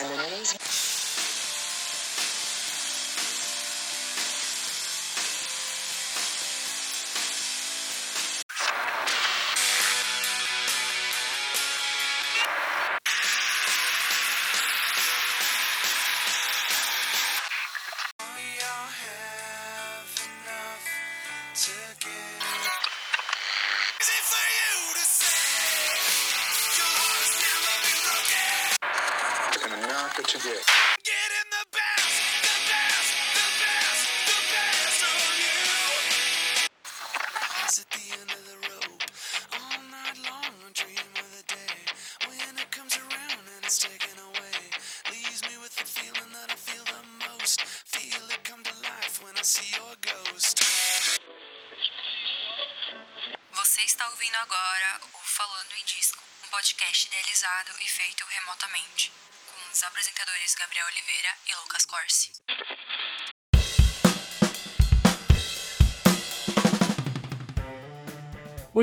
And then Emmy's and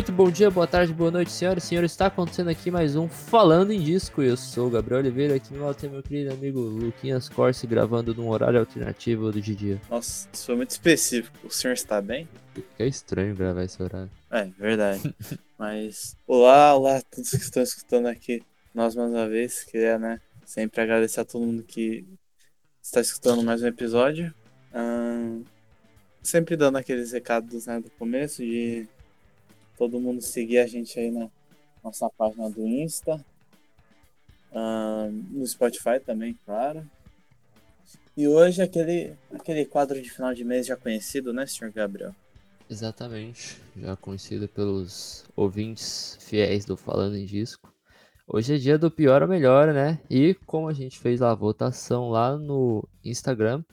Muito bom dia, boa tarde, boa noite, senhoras e senhores. Está acontecendo aqui mais um Falando em Disco. Eu sou o Gabriel Oliveira, aqui no lado tem meu querido amigo Luquinhas Corsi, gravando num horário alternativo do dia. Nossa, isso foi muito específico. O senhor está bem? É estranho gravar esse horário. É, verdade. Mas, olá, olá a todos que estão escutando aqui. Nós, mais uma vez, queria, né, sempre agradecer a todo mundo que está escutando mais um episódio. Sempre dando aqueles recados, né, do começo de todo mundo seguir a gente aí na nossa página do Insta. No Spotify também, claro. E hoje aquele, aquele quadro de final de mês já conhecido, né, senhor Gabriel? Exatamente, já conhecido pelos ouvintes fiéis do Falando em Disco. Hoje é dia do pior ou melhor, né? E como a gente fez a votação lá no Instagram,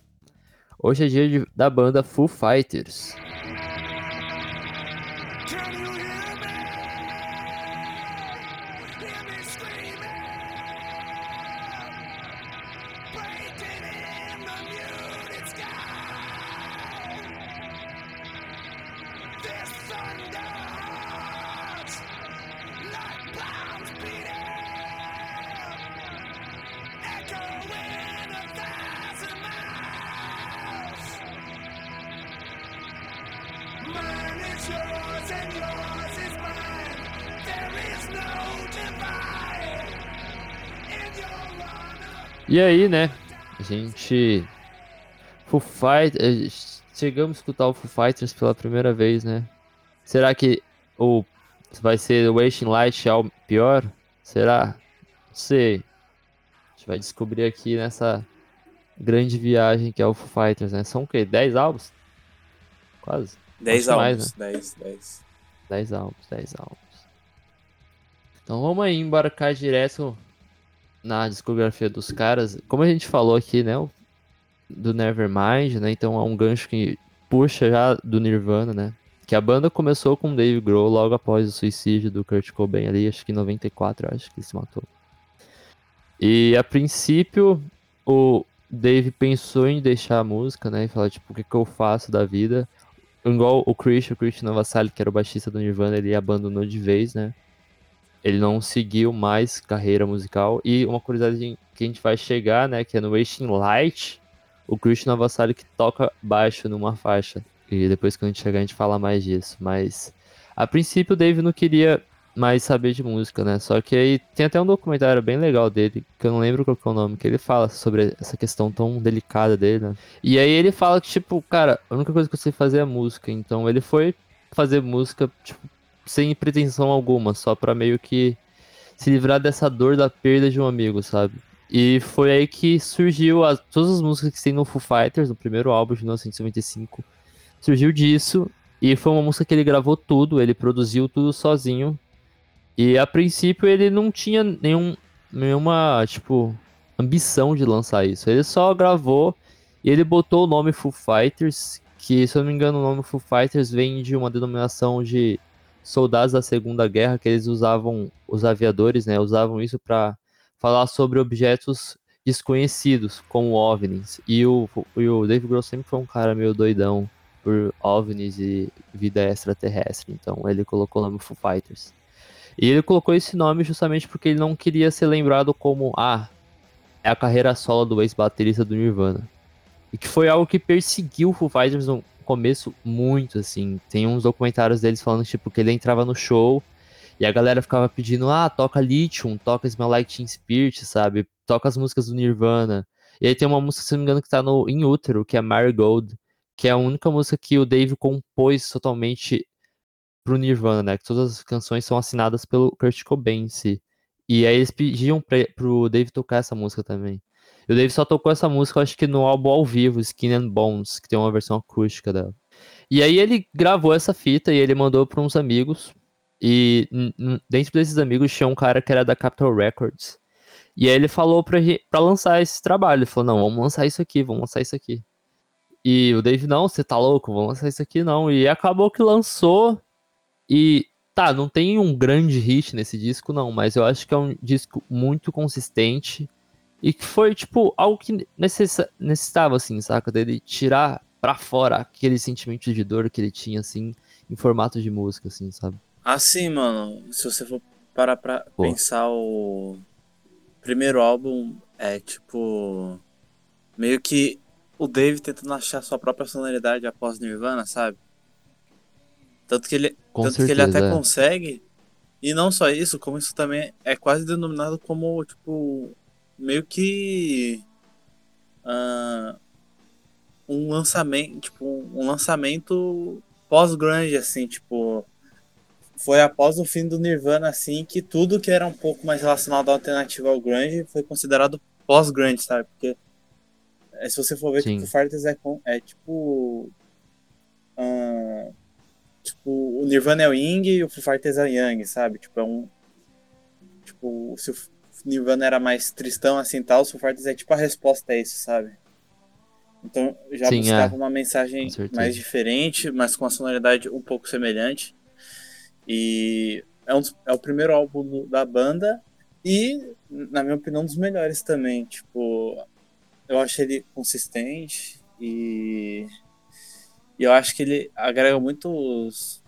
hoje é dia de- da banda Foo Fighters. E aí, né? A gente. Foo Fighters. Chegamos a escutar o Foo Fighters pela primeira vez, né? Será que o vai ser o Wasting Light é o pior? Será? Não sei. A gente vai descobrir aqui nessa grande viagem que é o Foo Fighters, né? São o quê? 10 álbuns? Quase. 10 Acho mais, álbuns. 10, 10. 10 álbuns, 10 álbuns. Então vamos aí embarcar direto na discografia dos caras. Como a gente falou aqui, né? Do Nevermind, né? Então é um gancho que puxa já do Nirvana, né? Que a banda começou com Dave Grohl logo após o suicídio do Kurt Cobain ali, acho que em 94, eu acho que ele se matou. E a princípio o Dave pensou em deixar a música, né? E falar, tipo, o que, que eu faço da vida? Igual o Chris, o Chris Novoselic, que era o baixista do Nirvana, ele abandonou de vez, né? Ele não seguiu mais carreira musical. E uma curiosidade que a gente vai chegar, né? Que é no Wasting Light, o Chris Novoselic toca baixo numa faixa. E depois que a gente chegar, a gente fala mais disso. Mas, a princípio, o Dave não queria mais saber de música, né? Só que aí tem até um documentário bem legal dele, que eu não lembro qual que é o nome, que ele fala sobre essa questão tão delicada dele, né? E aí ele fala que, tipo, cara, a única coisa que eu sei fazer é música. Então ele foi fazer música, tipo, sem pretensão alguma, só pra meio que se livrar dessa dor da perda de um amigo, sabe? E foi aí que surgiu as, todas as músicas que tem no Foo Fighters, no primeiro álbum de 1995. Surgiu disso, e foi uma música que ele gravou tudo, ele produziu tudo sozinho. E a princípio ele não tinha nenhum, nenhuma, tipo, ambição de lançar isso. Ele só gravou e ele botou o nome Foo Fighters, que se eu não me engano o nome Foo Fighters vem de uma denominação de soldados da Segunda Guerra que eles usavam, os aviadores, né, usavam isso para falar sobre objetos desconhecidos, como OVNIs. E o, e o Dave Grohl sempre foi um cara meio doidão por OVNIs e vida extraterrestre, então ele colocou o nome Foo Fighters. E ele colocou esse nome justamente porque ele não queria ser lembrado como, ah, é a carreira solo do ex-baterista do Nirvana. E que foi algo que perseguiu o Foo Fighters começo muito, assim. Tem uns documentários deles falando, tipo, que ele entrava no show e a galera ficava pedindo, ah, toca Lithium, toca Smell Like Teen Spirit, sabe? Toca as músicas do Nirvana. E aí tem uma música, se não me engano, que tá no In Utero, que é Marigold, que é a única música que o Dave compôs totalmente pro Nirvana, né? Que todas as canções são assinadas pelo Kurt Cobain em si. E aí eles pediam pra, pro Dave tocar essa música também. E o Dave só tocou essa música, acho que no álbum ao vivo, Skin and Bones, que tem uma versão acústica dela. E aí ele gravou essa fita e ele mandou para uns amigos. E dentro desses amigos tinha um cara que era da Capitol Records. E aí ele falou pra lançar esse trabalho. Ele falou, não, vamos lançar isso aqui, vamos lançar isso aqui. E o Dave, não, você tá louco, vamos lançar isso aqui não. E acabou que lançou. E tá, não tem um grande hit nesse disco, não, mas eu acho que é um disco muito consistente. E que foi, tipo, algo que necessitava, assim, saca? Dele tirar pra fora aquele sentimento de dor que ele tinha, assim, em formato de música, assim, sabe? Assim, mano, se você for parar pra Pô. pensar o primeiro álbum, é tipo. Meio que o Dave tentando achar sua própria sonoridade após Nirvana, sabe? Tanto que ele, Com tanto certeza. que ele até é. consegue. E não só isso, como isso também é quase denominado como, tipo, meio que. ah, um lançamento, tipo, um lançamento pós-grunge, assim, tipo. Foi após o fim do Nirvana, assim, que tudo que era um pouco mais relacionado ao alternativo ao grunge foi considerado pós-grunge, sabe? Porque é, se você for ver, Sim. tipo, o Fartes é, é tipo. ah, tipo, o Nirvana é o Ying e o Foo Fighters é o Yang, sabe? Tipo, é um. Tipo, se o Nirvana era mais tristão assim tal, o Foo é tipo a resposta a isso, sabe? Então já Sim, buscava é. uma mensagem mais diferente, mas com uma sonoridade um pouco semelhante. E é, um é o primeiro álbum da banda e, na minha opinião, um dos melhores também. Tipo, eu acho ele consistente e, e eu acho que ele agrega muitos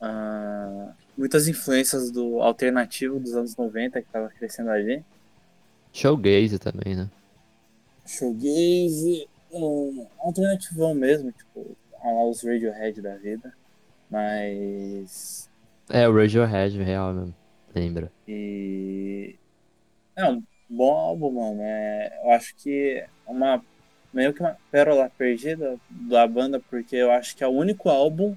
ah, muitas influências do alternativo dos anos 90 que tava crescendo ali. Showgaze também, né? Shoegaze, um alternativão mesmo, tipo, a lá os Radiohead da vida. Mas. É, o Radiohead, real mesmo. Lembra? E. É um bom álbum, mano. É, eu acho que é uma. Meio que uma pérola perdida da banda, porque eu acho que é o único álbum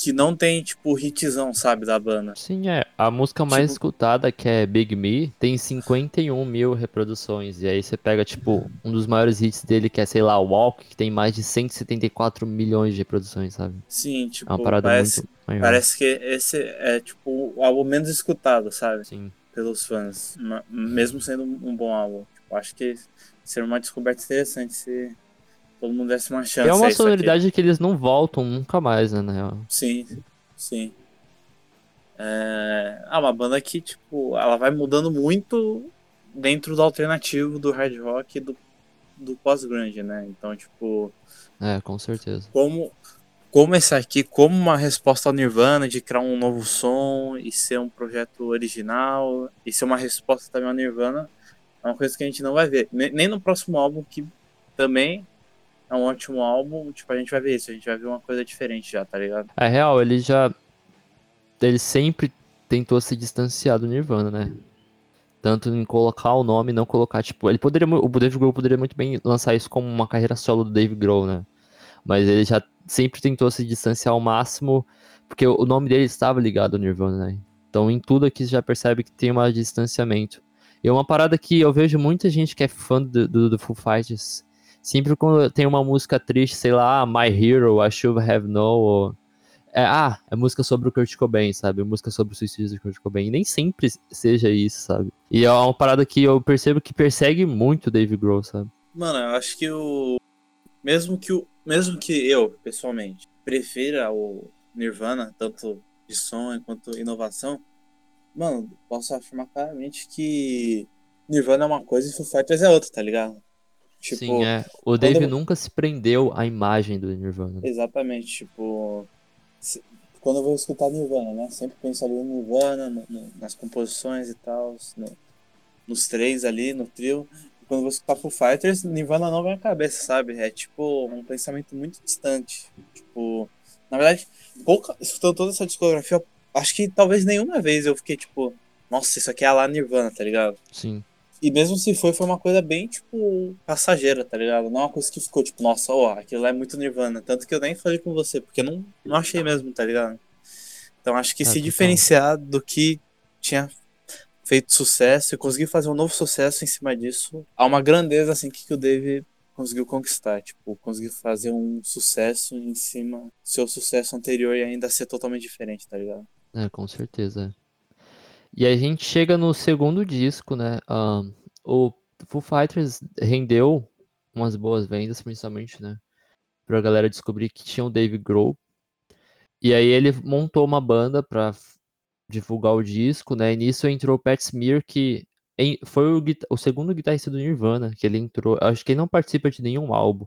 que não tem, tipo, hitzão, sabe, da banda. Sim, é. A música mais Tipo- escutada, que é Big Me, tem 51 mil reproduções. E aí você pega, tipo, um dos maiores hits dele, que é, sei lá, Walk, que tem mais de 174 milhões de reproduções, sabe? Sim, tipo, É uma parada parece, muito maior. parece que esse é, tipo, o álbum menos escutado, sabe? Sim. pelos fãs, mesmo sendo um bom álbum. Tipo, acho que seria uma descoberta interessante se todo mundo desse uma chance. É uma sonoridade que eles não voltam nunca mais, né, na real. Sim, sim. É ah, uma banda que, tipo, ela vai mudando muito dentro do alternativo do hard rock e do, do pós-grunge, né? Então, tipo, É, com certeza. como como esse aqui, como uma resposta ao Nirvana de criar um novo som e ser um projeto original e ser uma resposta também ao Nirvana, é uma coisa que a gente não vai ver. Ne- Nem no próximo álbum, que também é um ótimo álbum, tipo, a gente vai ver isso, a gente vai ver uma coisa diferente já, tá ligado? É real, ele já. Ele sempre tentou se distanciar do Nirvana, né? Tanto em colocar o nome não colocar, tipo, ele poderia. O Dave Grohl poderia muito bem lançar isso como uma carreira solo do Dave Grohl, né? Mas ele já sempre tentou se distanciar ao máximo, porque o nome dele estava ligado ao Nirvana, né? Então em tudo aqui já percebe que tem um distanciamento. E uma parada que eu vejo muita gente que é fã do, do, do Foo Fighters. Sempre quando tem uma música triste, sei lá, My Hero, I Should Have Known, ou é, ah, é música sobre o Kurt Cobain, sabe? Música sobre o suicídio do Kurt Cobain. Nem sempre seja isso, sabe? E é uma parada que eu percebo que persegue muito o Dave Grohl, sabe? Mano, eu acho que o. Mesmo que o. Mesmo que eu, pessoalmente, prefira o Nirvana, tanto de som quanto inovação, mano, posso afirmar claramente que Nirvana é uma coisa e Foo Fighters é outra, tá ligado? Tipo, Sim, é. O Dave quando- nunca se prendeu à imagem do Nirvana. Exatamente, tipo. se- Quando eu vou escutar Nirvana, né? Sempre penso ali no Nirvana, no- no- nas composições e tal, no- nos três ali, no trio. quando você escutar Foo Fighters, Nirvana não vem à cabeça, sabe? É tipo um pensamento muito distante. Tipo, na verdade, pouca, escutando toda essa discografia, acho que talvez nenhuma vez eu fiquei tipo, nossa, isso aqui é a lá Nirvana, tá ligado? Sim. E mesmo se foi, foi uma coisa bem, tipo, passageira, tá ligado? Não é uma coisa que ficou, tipo, nossa, ó, aquilo lá é muito Nirvana. Tanto que eu nem falei com você, porque eu não, não achei mesmo, tá ligado? Então acho que Ah, se diferenciar do que tinha feito sucesso e conseguir fazer um novo sucesso em cima disso, há uma grandeza, assim, que, que o Dave conseguiu conquistar. Tipo, conseguir fazer um sucesso em cima do seu sucesso anterior e ainda ser totalmente diferente, tá ligado? É, com certeza. E a gente chega no segundo disco, né? o Foo Fighters rendeu umas boas vendas, principalmente, né? Pra galera descobrir que tinha o Dave Grohl. E aí ele montou uma banda pra divulgar o disco, né? E nisso entrou o Pat Smear, que foi o, o segundo guitarrista do Nirvana, que ele entrou. Acho que ele não participa de nenhum álbum,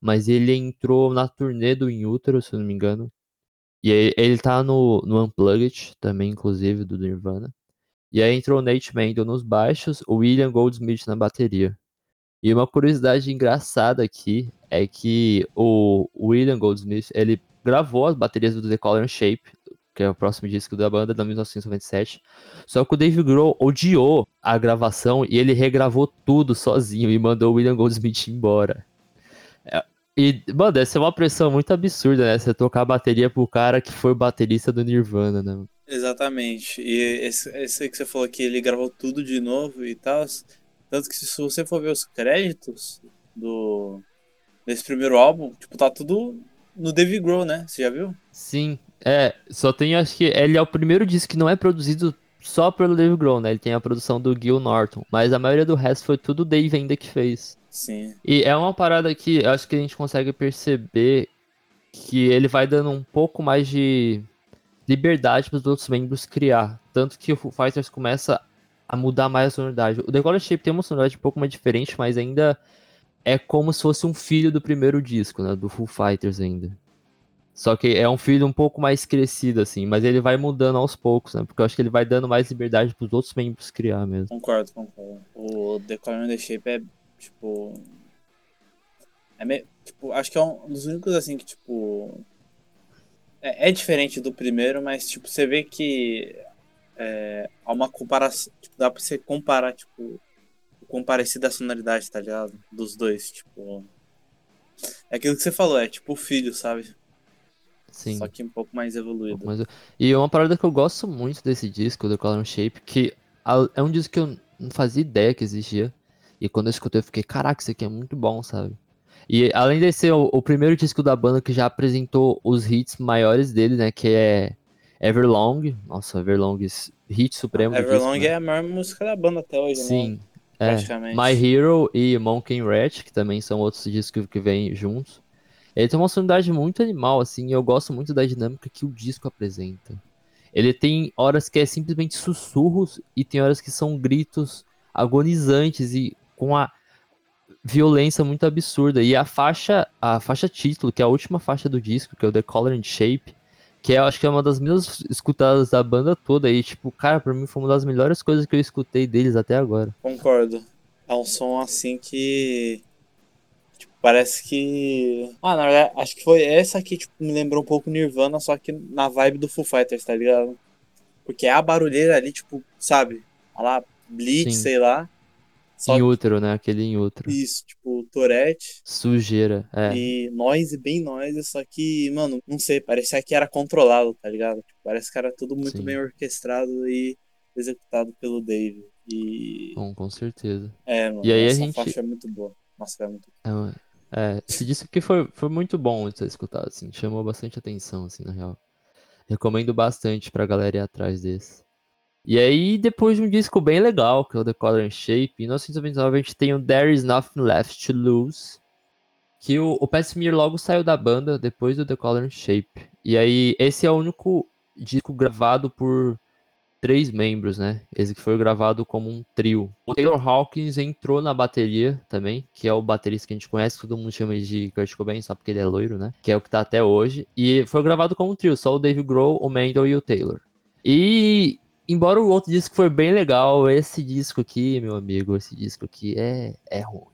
mas ele entrou na turnê do In Utero, se eu não me engano. E aí, ele tá no, no Unplugged também, inclusive, do Nirvana. E aí entrou o Nate Mendel nos baixos, o William Goldsmith na bateria. E uma curiosidade engraçada aqui é que o William Goldsmith, ele gravou as baterias do The Color and Shape, que é o próximo disco da banda, de 1997. Só que o Dave Grohl odiou a gravação e ele regravou tudo sozinho e mandou o William Goldsmith embora. E, mano, deve ser uma pressão muito absurda, né? Você tocar a bateria pro cara que foi o baterista do Nirvana, né? Exatamente. E esse, esse que você falou que ele gravou tudo de novo e tal. Tanto que se você for ver os créditos do desse primeiro álbum, tipo, tá tudo no Dave Grohl, né? Você já viu? Sim, é, só tem, acho que ele é o primeiro disco que não é produzido só pelo Dave Grohl, né? Ele tem a produção do Gil Norton, mas a maioria do resto foi tudo o Dave ainda que fez. Sim. E é uma parada que eu acho que a gente consegue perceber que ele vai dando um pouco mais de liberdade para os outros membros criar. Tanto que o Foo Fighters começa a mudar mais a sonoridade. O The Color Shape tem uma sonoridade um pouco mais diferente, mas ainda é como se fosse um filho do primeiro disco, né? Do Foo Fighters ainda. Só que é um filho um pouco mais crescido, assim, mas ele vai mudando aos poucos, né? Porque eu acho que ele vai dando mais liberdade para os outros membros criar mesmo. Concordo, concordo. O The Color the Shape é, tipo. É meio. Tipo, acho que é um dos únicos, assim, que, tipo. É, é diferente do primeiro, mas, tipo, você vê que. É, há uma comparação. Tipo, dá pra você comparar, tipo. O quão parecida a sonoridade, tá ligado? Dos dois, tipo. É aquilo que você falou, é tipo o filho, sabe? Sim. Só que um pouco mais evoluído. Mas e uma parada que eu gosto muito desse disco, do Color Shape, que é um disco que eu não fazia ideia que existia. E quando eu escutei, eu fiquei, caraca, isso aqui é muito bom, sabe? E além de ser o, o primeiro disco da banda que já apresentou os hits maiores dele, né? Que é Everlong. Nossa, Everlong, hit supremo Everlong disco, né? é a maior música da banda até hoje, né? Sim, é. Praticamente. My Hero e Monkey Rat, que também são outros discos que vêm juntos. Ele tem uma sonoridade muito animal, assim, e eu gosto muito da dinâmica que o disco apresenta. Ele tem horas que é simplesmente sussurros e tem horas que são gritos agonizantes e com a violência muito absurda. E a faixa, a faixa título, que é a última faixa do disco, que é o The Color and Shape, que eu acho que é uma das menos escutadas da banda toda. E, tipo, cara, pra mim foi uma das melhores coisas que eu escutei deles até agora. Concordo. É um som assim que. Parece que. Ah, na verdade, acho que foi essa aqui, tipo, me lembrou um pouco Nirvana, só que na vibe do Foo Fighters, tá ligado? Porque a barulheira ali, tipo, sabe? Olha lá, Blitz, Sim. sei lá. Só Em útero, né? Aquele em útero. isso, tipo, Tourette Sujeira, é. e noise, bem noise, só que, mano, não sei, parecia que era controlado, tá ligado? Tipo, parece que era tudo muito Sim. bem orquestrado e executado pelo Dave. E. Bom, com certeza. É, mano, E aí a essa gente- faixa é muito boa. Nossa, é muito É, uma- é, esse disco aqui foi, foi muito bom de ser escutado, assim. Chamou bastante atenção, assim, na real. Recomendo bastante pra galera ir atrás desse. E aí, depois de um disco bem legal, que é o The Color and Shape, em 1929 a gente tem o There Is Nothing Left to Lose, que o, o Smear logo saiu da banda depois do The Color and Shape. E aí, esse é o único disco gravado por três membros, né? Esse que foi gravado como um trio. O Taylor Hawkins entrou na bateria também, que é o baterista que a gente conhece, todo mundo chama de Kurt Cobain, só porque ele é loiro, né? Que é o que tá até hoje. E foi gravado como um trio, só o Dave Grohl, o Mendel e o Taylor. E embora o outro disco foi bem legal, esse disco aqui, meu amigo, esse disco aqui é, é ruim.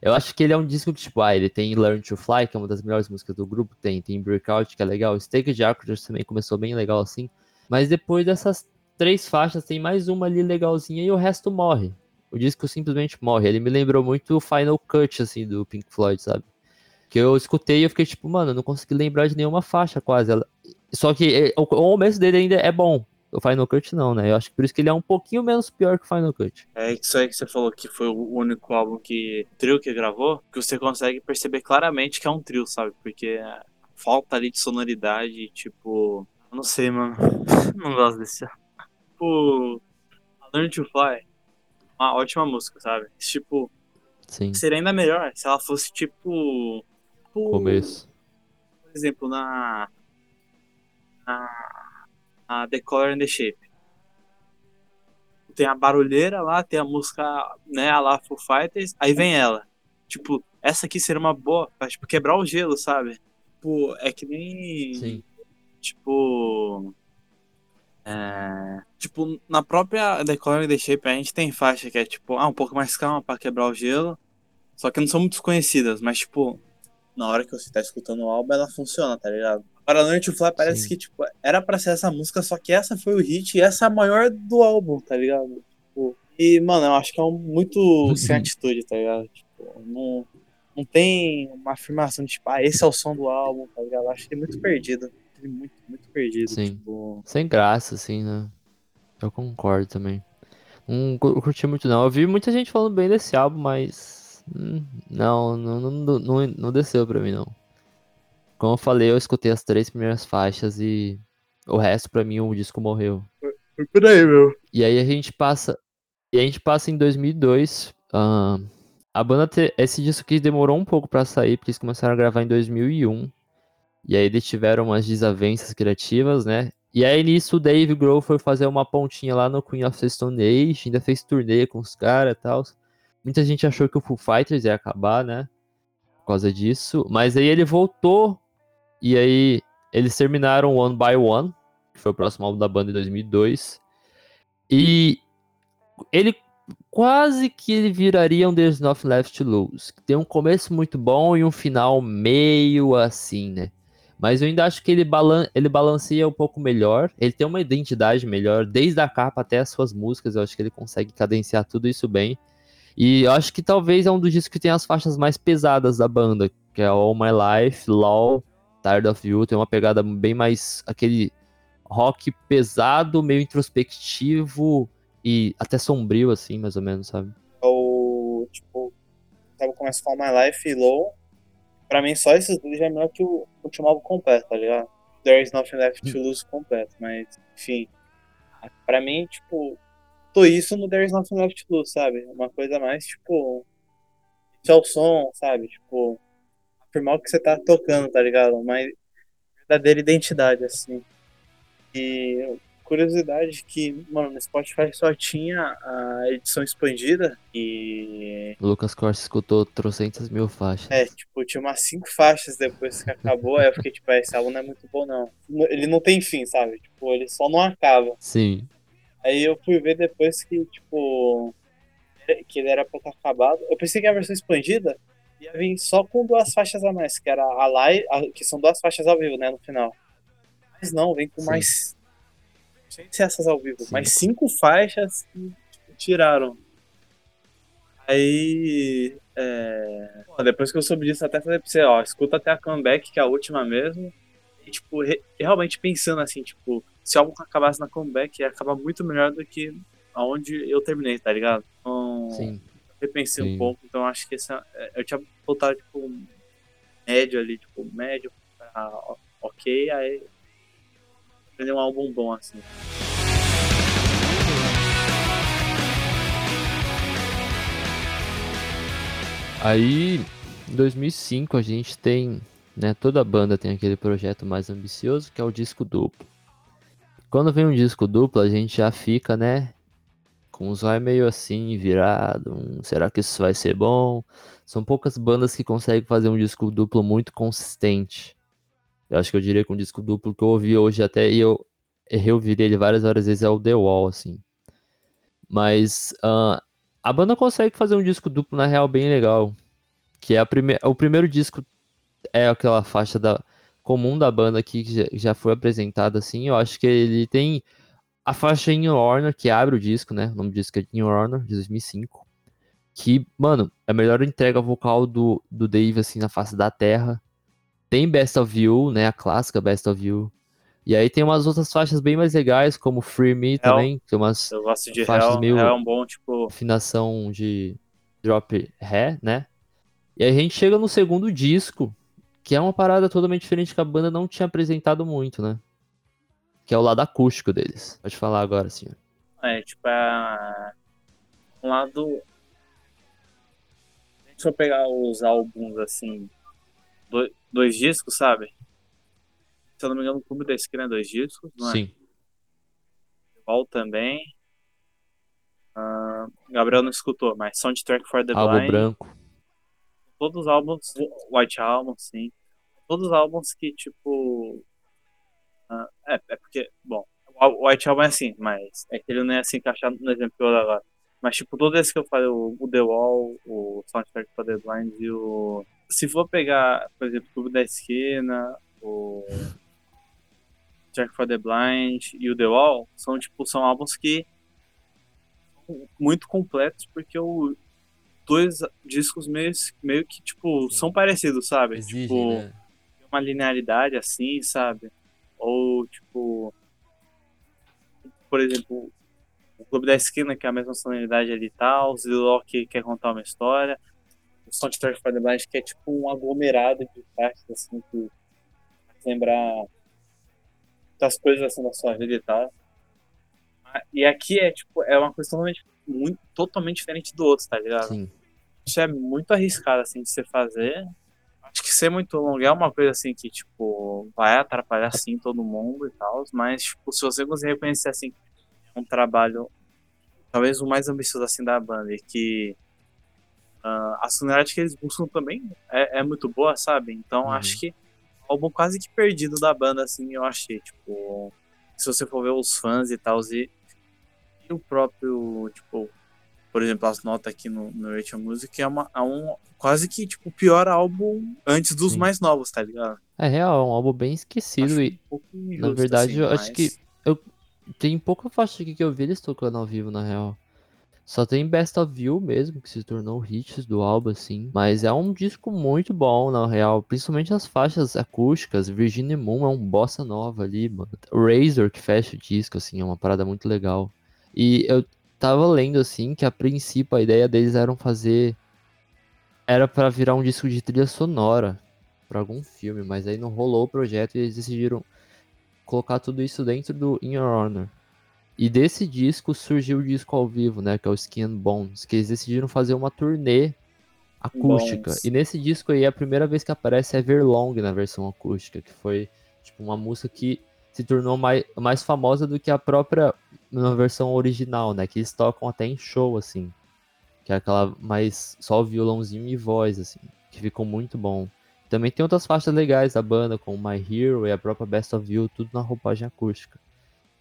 Eu acho que ele é um disco que, tipo, ah, ele tem Learn to Fly, que é uma das melhores músicas do grupo, tem, tem Breakout, que é legal, Stake de Actors também começou bem legal assim, mas depois dessas três faixas tem mais uma ali legalzinha e o resto morre. O disco simplesmente morre. Ele me lembrou muito o Final Cut, assim, do Pink Floyd, sabe? Que eu escutei e eu fiquei tipo, mano, eu não consegui lembrar de nenhuma faixa quase. Ela... Só que é, o, começo dele ainda é bom. O Final Cut não, né? Eu acho que por isso que ele é um pouquinho menos pior que o Final Cut. É isso aí que você falou que foi o único álbum que trio que gravou, que você consegue perceber claramente que é um trio, sabe? Porque falta ali de sonoridade, tipo, eu não sei, mano. não gosto desse. Tipo, Learn to Fly, uma ótima música, sabe? Tipo, Sim, seria ainda melhor se ela fosse tipo, tipo começo. por exemplo, na na, na The Color and the Shape. Tem a barulheira lá, tem a música, né, a lá Foo Fighters, aí vem ela. Tipo, essa aqui seria uma boa pra tipo, quebrar o gelo, sabe? Tipo, é que nem. Sim, Tipo. É, tipo, na própria The Color and the Shape, a gente tem faixa que é tipo, ah, um pouco mais calma pra quebrar o gelo. Só que não são muito conhecidas, mas tipo, na hora que você tá escutando o álbum, ela funciona, tá ligado? Para to Fly parece Sim. que, tipo, era pra ser essa música, só que essa foi o hit e essa é a maior do álbum, tá ligado? Tipo, e, mano, eu acho que é um muito sem atitude, tá ligado? Tipo, não, não tem uma afirmação de, tipo, ah, esse é o som do álbum, tá ligado? Eu acho que é muito perdido. Muito, muito perdido. Sim. Tipo, sem graça, assim, né? Eu concordo também. Não cu- curti muito, não. Eu vi muita gente falando bem desse álbum, mas. hum, Não, não, não, não, não desceu pra mim, não. Como eu falei, eu escutei as três primeiras faixas e o resto, pra mim, o disco morreu. foi por aí, meu. E aí a gente passa. E a gente passa em 2002. ahn, a banda. te- esse disco aqui demorou um pouco pra sair, porque eles começaram a gravar em 2001. E aí eles tiveram umas desavenças criativas, né? E aí nisso o Dave Grohl foi fazer uma pontinha lá no Queen of the Stone Age, ainda fez turnê com os caras e tal. Muita gente achou que o Foo Fighters ia acabar, né? Por causa disso. Mas aí ele voltou. E aí eles terminaram One by One, que foi o próximo álbum da banda em 2002. E ele quase que ele viraria um There's Nothing Left to Lose. que Tem um começo muito bom e um final meio assim, né? Mas eu ainda acho que ele, balan ele balanceia um pouco melhor. Ele tem uma identidade melhor, desde a capa até as suas músicas. Eu acho que ele consegue cadenciar tudo isso bem. E eu acho que talvez é um dos discos que tem as faixas mais pesadas da banda, que é All My Life, Law, Tired of You. Tem uma pegada bem mais aquele rock pesado, meio introspectivo e até sombrio, assim, mais ou menos, sabe? o tipo, tava começa com All My Life e Low. Pra mim, só esses dois já é melhor que o último álbum completo, tá ligado? There is nothing left to lose completo, mas, enfim. Pra mim, tipo, tô isso no There is nothing left to lose, sabe? Uma coisa mais, tipo, é o som, sabe? Tipo, afirmar o que você tá tocando, tá ligado? Uma verdadeira identidade, assim. E curiosidade que, mano, no Spotify só tinha a edição expandida e O Lucas Corsa escutou trocentas mil faixas. é, tipo, tinha umas cinco faixas depois que acabou, aí eu fiquei tipo, "Ah, esse álbum não é muito bom não. Ele não tem fim, sabe? Tipo, ele só não acaba. Sim, Aí eu fui ver depois que, tipo, que ele era pra estar acabado. Eu pensei que a versão expandida ia vir só com duas faixas a mais, que era a live, a- que são duas faixas ao vivo, né, no final. Mas não, vem com Sim. mais. Não sei se essas ao vivo, mais cinco faixas que tipo, tiraram. Aí. É... pô, depois que eu soube disso, até falei pra você, ó, escuta até a comeback, que é a última mesmo. E, tipo, re- realmente pensando assim, tipo, se o álbum acabasse na comeback, ia acabar muito melhor do que aonde eu terminei, tá ligado? Então, sim. repensei Sim. um pouco, então acho que essa, eu tinha voltado, tipo, médio ali, tipo, médio pra ok, aí aprender um álbum bom, assim. Aí, em 2005, a gente tem, né, toda banda tem aquele projeto mais ambicioso, que é o disco duplo. Quando vem um disco duplo, a gente já fica, né, com os olhos meio assim, virado, hum, será que isso vai ser bom? São poucas bandas que conseguem fazer um disco duplo muito consistente. Eu acho que eu diria que um disco duplo que eu ouvi hoje até, e eu reouvi ele várias várias vezes é o The Wall, assim. Mas ah, a banda consegue fazer um disco duplo, na real, bem legal. Que é a prime o primeiro disco é aquela faixa da comum da banda aqui que já, já foi apresentada assim. Eu acho que ele tem a faixa In Your Honor, que abre o disco, né? O nome do disco é In Your Honor, de 2005. Que, mano, é a melhor entrega vocal do, do Dave, assim, na face da terra. Tem Best of You, né? A clássica Best of You. E aí tem umas outras faixas bem mais legais, como Free Me também. Tem umas Eu gosto de faixas Hell, meio- Hell é um bom, tipo, afinação de drop ré, né? E aí a gente chega no segundo disco, que é uma parada totalmente diferente que a banda não tinha apresentado muito, né? Que é o lado acústico deles. Pode falar agora, senhor. é, tipo, é um lado... Se for pegar os álbuns, assim, dois, dois discos, sabe? Se eu não me engano, o Clube da Esquina é dois discos, não é? Sim. Wall também. Ah, Gabriel não escutou, mas Soundtrack for the Álbum Blind. branco. Todos os álbuns, White Album, sim. Todos os álbuns que, tipo. ah, é, é porque, bom, o White Album é assim, mas é que ele não é assim encaixado no exemplo que eu agora. Mas, tipo, todos esses que eu falei, o, o The Wall, o Soundtrack for the Blind e o. Se for pegar, por exemplo, o Clube da Esquina, o. Jack for the Blind e o The Wall, são, tipo, são álbuns que são muito completos porque o dois discos meio, meio que, tipo, são parecidos, sabe? tipo, né? uma linearidade assim, sabe? Ou, tipo, por exemplo, o Clube da Esquina, que é a mesma sonoridade ali e tal, o Ziló que quer contar uma história, Soundtrack for the Blind, que é tipo um aglomerado de partes, assim, que lembrar das coisas assim da sua vida e tal. Ah, E aqui é, tipo, é uma coisa totalmente, muito, totalmente diferente do outro, tá ligado? Sim. Isso é muito arriscado, assim, de você fazer. Acho que ser muito longo é uma coisa, assim, que, tipo, vai atrapalhar, sim, todo mundo e tal. Mas, tipo, se você conseguir reconhecer, assim, é um trabalho, talvez o mais ambicioso, assim, da banda. E que ah, a sonoridade que eles buscam também é, é muito boa, sabe? Então, Uhum. acho que é um álbum quase que perdido da banda, assim, eu achei. Tipo, se você for ver os fãs e tal, e, e o próprio, tipo, por exemplo, as notas aqui no, no Rachel Music é, uma, é um quase que, tipo, o pior álbum antes dos Sim. mais novos, tá ligado? É real, é um álbum bem esquecido Acho e um injusto, verdade, assim, eu acho mas- que- tem pouca faixa aqui que eu vi eles tocando ao vivo, na real. Só tem Best of You mesmo, que se tornou hits do álbum, assim. Mas é um disco muito bom, na real. Principalmente as faixas acústicas. Virginia Moon é um bossa nova ali, mano. Razor, que fecha o disco, assim, é uma parada muito legal. E eu tava lendo, assim, que a princípio a ideia deles era fazer. Era pra virar um disco de trilha sonora pra algum filme, mas aí não rolou o projeto e eles decidiram colocar tudo isso dentro do In Your Honor. E desse disco surgiu o disco ao vivo, né? Que é o Skin and Bones. Que eles decidiram fazer uma turnê acústica. Bones. E nesse disco aí é a primeira vez que aparece Everlong na versão acústica. Que foi tipo uma música que se tornou mais, mais famosa do que a própria na versão original, né? Que eles tocam até em show, assim. Que é aquela mais só violãozinho e voz, assim. Que ficou muito bom. Também tem outras faixas legais da banda, como My Hero e a própria Best of You, tudo na roupagem acústica.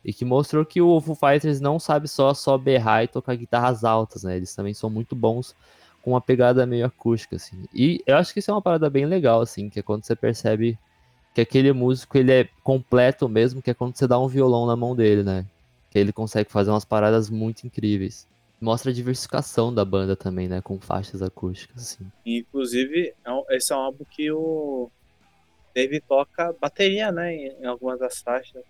E que mostrou que o Foo Fighters não sabe só, só berrar e tocar guitarras altas, né? Eles também são muito bons com uma pegada meio acústica, assim. E eu acho que isso é uma parada bem legal, assim, que é quando você percebe que aquele músico, ele é completo mesmo, que é quando você dá um violão na mão dele, né? Que ele consegue fazer umas paradas muito incríveis. Mostra a diversificação da banda também, né? Com faixas acústicas, assim. Inclusive, é esse é um álbum que o Dave toca bateria, né? Em algumas das faixas.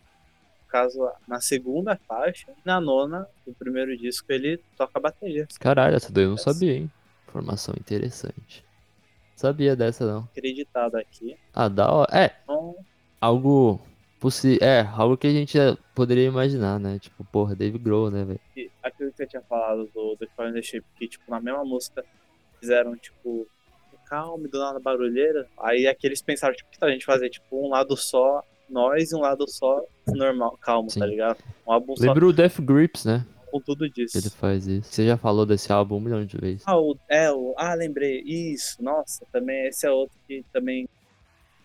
No caso, na segunda faixa na nona do primeiro disco ele toca bateria. Caralho, essa daí eu não sabia, hein? Informação interessante. Sabia dessa, não. Acreditado aqui. Ah, da hora. É, Então, algo possi É, algo que a gente poderia imaginar, né? Tipo, porra, Dave Grohl, né, velho? aquilo que eu tinha falado do The the Shape, que tipo, na mesma música fizeram, tipo, calma, e do nada barulheira. Aí aqui eles pensaram, tipo, que tal a gente fazer, tipo, um lado só nós e um lado só normal, calmo, Sim. tá ligado? Um álbum só Lembra o Death Grips, né? com tudo disso. Ele faz isso. Você já falou desse álbum um milhão de vezes. Ah, o, é, o, ah, lembrei. Isso, nossa, também esse é outro que também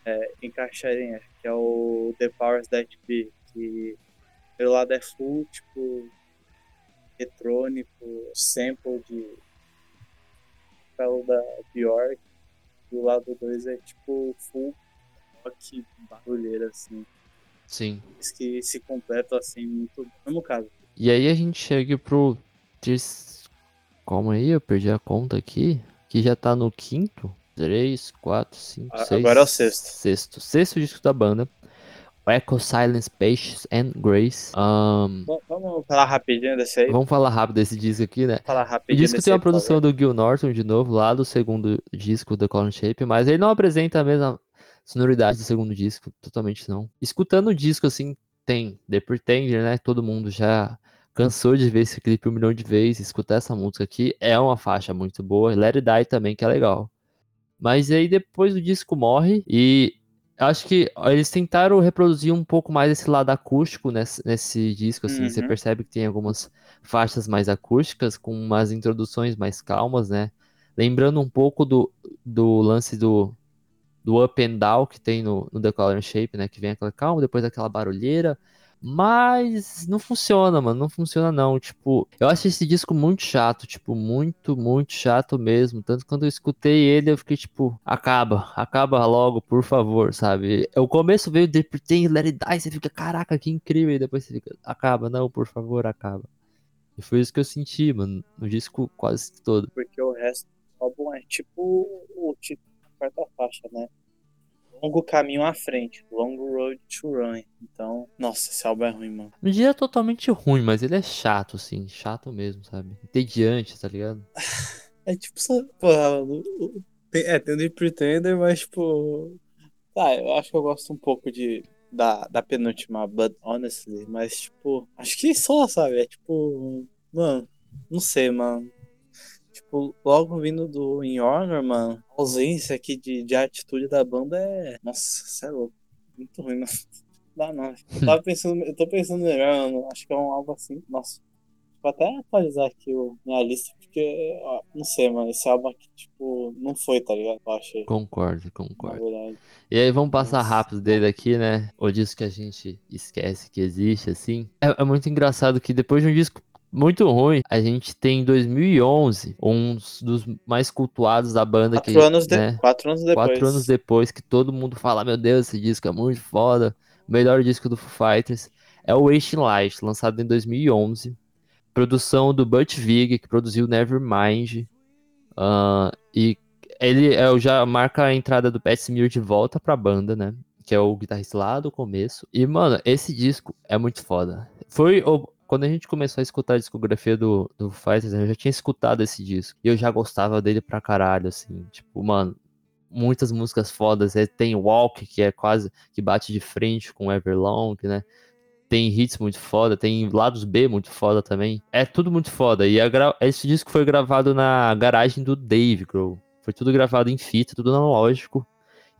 é, encaixaria, acho que é o The Powers That Be, que primeiro lado é full, tipo, eletrônico, sample de papel da Bjork. E o lado 2 é tipo full rock barulheira, assim. Sim. Isso que se completa assim muito. No mesmo caso. E aí a gente chega pro. Calma aí, eu perdi a conta aqui. Que já tá no quinto. 3, 4, 5, A- 6. agora é o sexto. Sexto. Sexto disco da banda. Echo, Silence, Patience and Grace. V- Vamos falar rapidinho desse aí. vamos falar rápido desse disco aqui, né? falar O rapidinho disco desse tem uma favor. produção do Gil Norton de novo, lá do segundo disco da Colin Shape, mas ele não apresenta a mesma sonoridade do segundo disco, totalmente não. Escutando o disco assim, tem The Pretender, né? Todo mundo já cansou de ver esse clipe um milhão de vezes, escutar essa música aqui é uma faixa muito boa, Let It Die também, que é legal. Mas aí depois o disco morre e acho que eles tentaram reproduzir um pouco mais esse lado acústico nesse, nesse disco, assim, você Uhum. percebe que tem algumas faixas mais acústicas, com umas introduções mais calmas, né? Lembrando um pouco do, do lance do, do up and down que tem no, no The Color Shape, né? Que vem aquela calma, depois aquela barulheira. Mas não funciona, mano. Não funciona, não. Tipo, eu acho esse disco muito chato. Tipo, muito, muito chato mesmo. Tanto quando eu escutei ele, eu fiquei tipo, acaba, acaba logo, por favor, sabe? O começo veio de Pretend Let It Die, você fica, caraca, que incrível. E depois você fica, acaba, não, por favor, acaba. E foi isso que eu senti, mano, no disco quase todo. Porque o resto do álbum é tipo o título faixa, né? Longo caminho à frente. Long road to run. Então, nossa, esse álbum é ruim, mano. Não diria totalmente ruim, mas ele é chato, assim, chato mesmo, sabe? Entediante, tá ligado? É tipo, só, porra, é, tem The Pretender, mas, tipo. Tá, eu acho que eu gosto um pouco de, da, da penúltima, but honestly, mas, tipo, acho que só, sabe? É tipo, mano, não sei, mano. Tipo, logo vindo do In Honor, mano, a ausência aqui de, de atitude da banda é. Nossa, cê é louco. Muito ruim, mano. Dá não. Eu tava pensando, eu tô pensando melhor, mano. Acho que é um álbum assim. Nossa. Vou até atualizar aqui o, minha lista, porque, ó, não sei, mano. Esse álbum aqui, tipo, não foi, tá ligado? Eu achei. Concordo, concordo. E aí vamos passar Nossa. rápido dele aqui, né? O disco que a gente esquece que existe, assim. É, é muito engraçado que depois de um disco muito ruim, a gente tem em 2011 um dos mais cultuados da banda que, Quatro anos, de... né? Quatro anos depois. Quatro anos depois que todo mundo fala, meu Deus, esse disco é muito foda, o melhor disco do Foo Fighters, é o Wasting Light, lançado em 2011, produção do Butch Vig, que produziu Nevermind, ah, e ele é, já marca a entrada do Pat Smear de volta pra banda, né, que é o guitarrista lá do começo, e mano, esse disco é muito foda. Foi o- quando a gente começou a escutar a discografia do, do Fighters, eu já tinha escutado esse disco, e eu já gostava dele pra caralho, assim, tipo, mano, muitas músicas fodas. É, tem Walk, que é quase que bate de frente com Everlong, né? Tem hits muito foda, tem lados B muito foda também. É tudo muito foda. E gra- esse disco foi gravado na garagem do Dave Grohl. Foi tudo gravado em fita, tudo analógico.